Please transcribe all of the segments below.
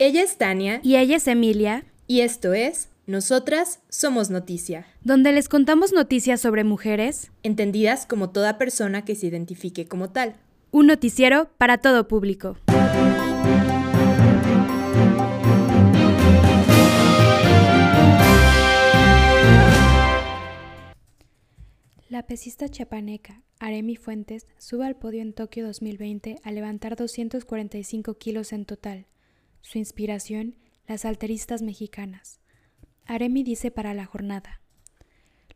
Ella es Tania Y ella es Emilia, y esto es Nosotras Somos Noticia, donde les contamos noticias sobre mujeres, entendidas como toda persona que se identifique como tal. un noticiero para todo público. La pesista chiapaneca Aremi Fuentes sube al podio en Tokio 2020 al levantar 245 kilos en total. Su inspiración, las alteristas mexicanas. Aremi dice para la jornada.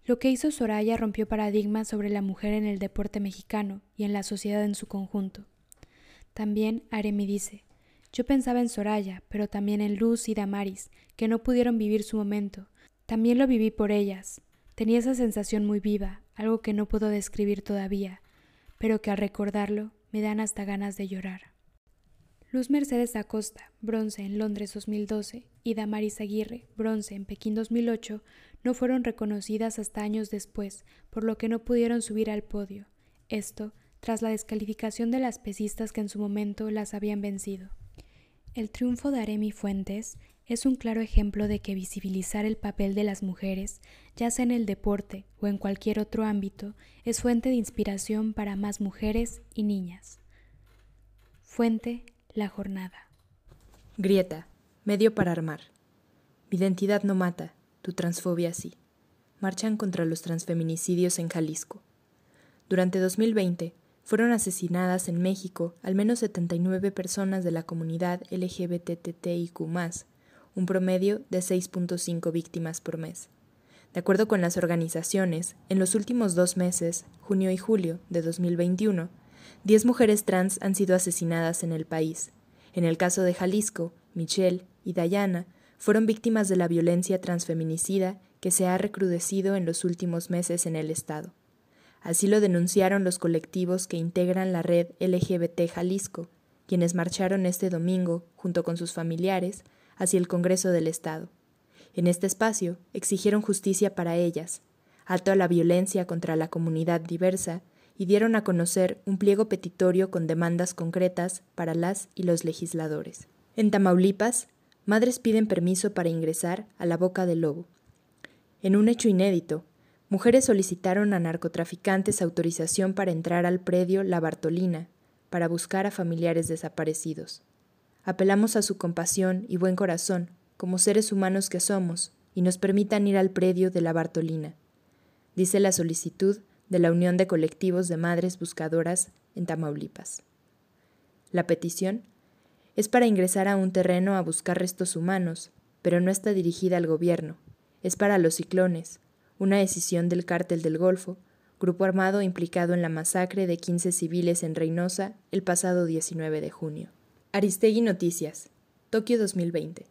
Lo que hizo Soraya rompió paradigmas sobre la mujer en el deporte mexicano y en la sociedad en su conjunto. También Aremi dice, yo pensaba en Soraya, pero también en Luz y Damaris, que no pudieron vivir su momento. También lo viví por ellas. Tenía esa sensación muy viva, algo que no puedo describir todavía, pero que al recordarlo me dan hasta ganas de llorar. Luz Mercedes Acosta, bronce en Londres 2012, y Damaris Aguirre, bronce en Pekín 2008, no fueron reconocidas hasta años después, por lo que no pudieron subir al podio. Esto tras la descalificación de las pesistas que en su momento las habían vencido. El triunfo de Aremi Fuentes es un claro ejemplo de que visibilizar el papel de las mujeres, ya sea en el deporte o en cualquier otro ámbito, es fuente de inspiración para más mujeres y niñas. Fuente La Jornada. Grieta, medio para armar. Mi identidad no mata, tu transfobia sí. Marchan contra los transfeminicidios en Jalisco. Durante 2020 fueron asesinadas en México al menos 79 personas de la comunidad LGBTTIQ, un promedio de 6.5 víctimas por mes. De acuerdo con las organizaciones, en los últimos dos meses, junio y julio de 2021, 10 mujeres trans han sido asesinadas en el país. En el caso de Jalisco, Michelle y Dayana fueron víctimas de la violencia transfeminicida que se ha recrudecido en los últimos meses en el Estado. Así lo denunciaron los colectivos que integran la red LGBT Jalisco, quienes marcharon este domingo, junto con sus familiares, hacia el Congreso del Estado. En este espacio exigieron justicia para ellas, alto a la violencia contra la comunidad diversa y dieron a conocer un pliego petitorio con demandas concretas para las y los legisladores. En Tamaulipas, madres piden permiso para ingresar a la boca del lobo. En un hecho inédito, mujeres solicitaron a narcotraficantes autorización para entrar al predio La Bartolina para buscar a familiares desaparecidos. Apelamos a su compasión y buen corazón, como seres humanos que somos, y nos permitan ir al predio de la Bartolina, dice la solicitud de la Unión de Colectivos de Madres Buscadoras en Tamaulipas. La petición es para ingresar a un terreno a buscar restos humanos, pero no está dirigida al gobierno, es para los ciclones, una decisión del cártel del Golfo, grupo armado implicado en la masacre de 15 civiles en Reynosa el pasado 19 de junio. Aristegui Noticias, Tokio 2020.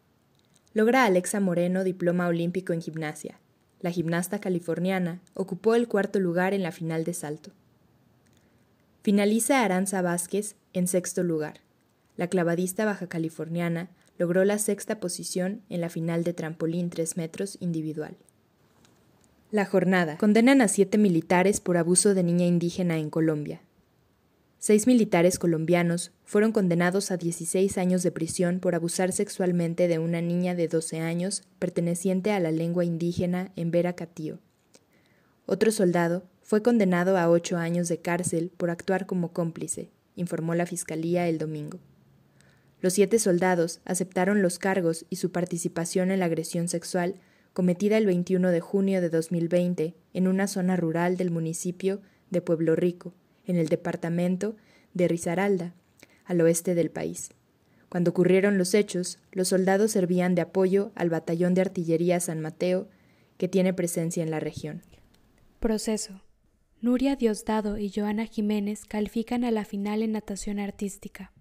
Logra Alexa Moreno diploma olímpico en gimnasia. La gimnasta californiana ocupó el cuarto lugar en la final de salto. Finaliza Aranza Vázquez en sexto lugar. La clavadista baja californiana logró la sexta posición en la final de trampolín 3 metros individual. La jornada. Condenan a siete militares por abuso de niña indígena en Colombia. Seis militares colombianos fueron condenados a 16 años de prisión por abusar sexualmente de una niña de 12 años perteneciente a la lengua indígena en Vera Catío. Otro soldado fue condenado a ocho años de cárcel por actuar como cómplice, informó la Fiscalía el domingo. Los siete soldados aceptaron los cargos y su participación en la agresión sexual cometida el 21 de junio de 2020 en una zona rural del municipio de Pueblo Rico, en el departamento de Risaralda, al oeste del país. Cuando ocurrieron los hechos, los soldados servían de apoyo al batallón de artillería San Mateo, que tiene presencia en la región. Proceso. Nuria Diosdado y Joana Jiménez califican a la final en natación artística.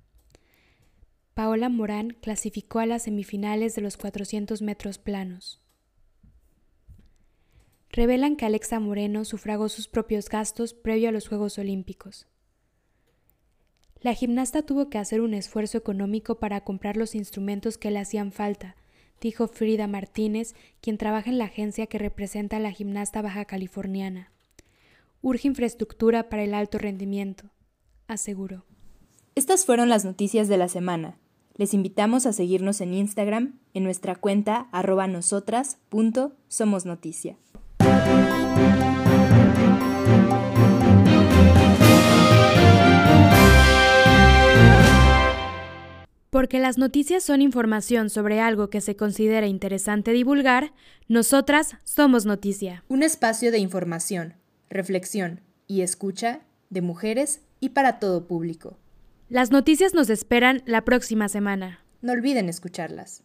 Paola Morán clasificó a las semifinales de los 400 metros planos. Revelan que Alexa Moreno sufragó sus propios gastos previo a los Juegos Olímpicos. La gimnasta tuvo que hacer un esfuerzo económico para comprar los instrumentos que le hacían falta, dijo Frida Martínez, quien trabaja en la agencia que representa a la gimnasta baja californiana. Urge infraestructura para el alto rendimiento, aseguró. Estas fueron las noticias de la semana. Les invitamos a seguirnos en Instagram en nuestra cuenta arroba nosotras noticia. Porque las noticias son información sobre algo que se considera interesante divulgar, nosotras somos noticia. Un espacio de información, reflexión y escucha de mujeres y para todo público. Las noticias nos esperan la próxima semana. No olviden escucharlas.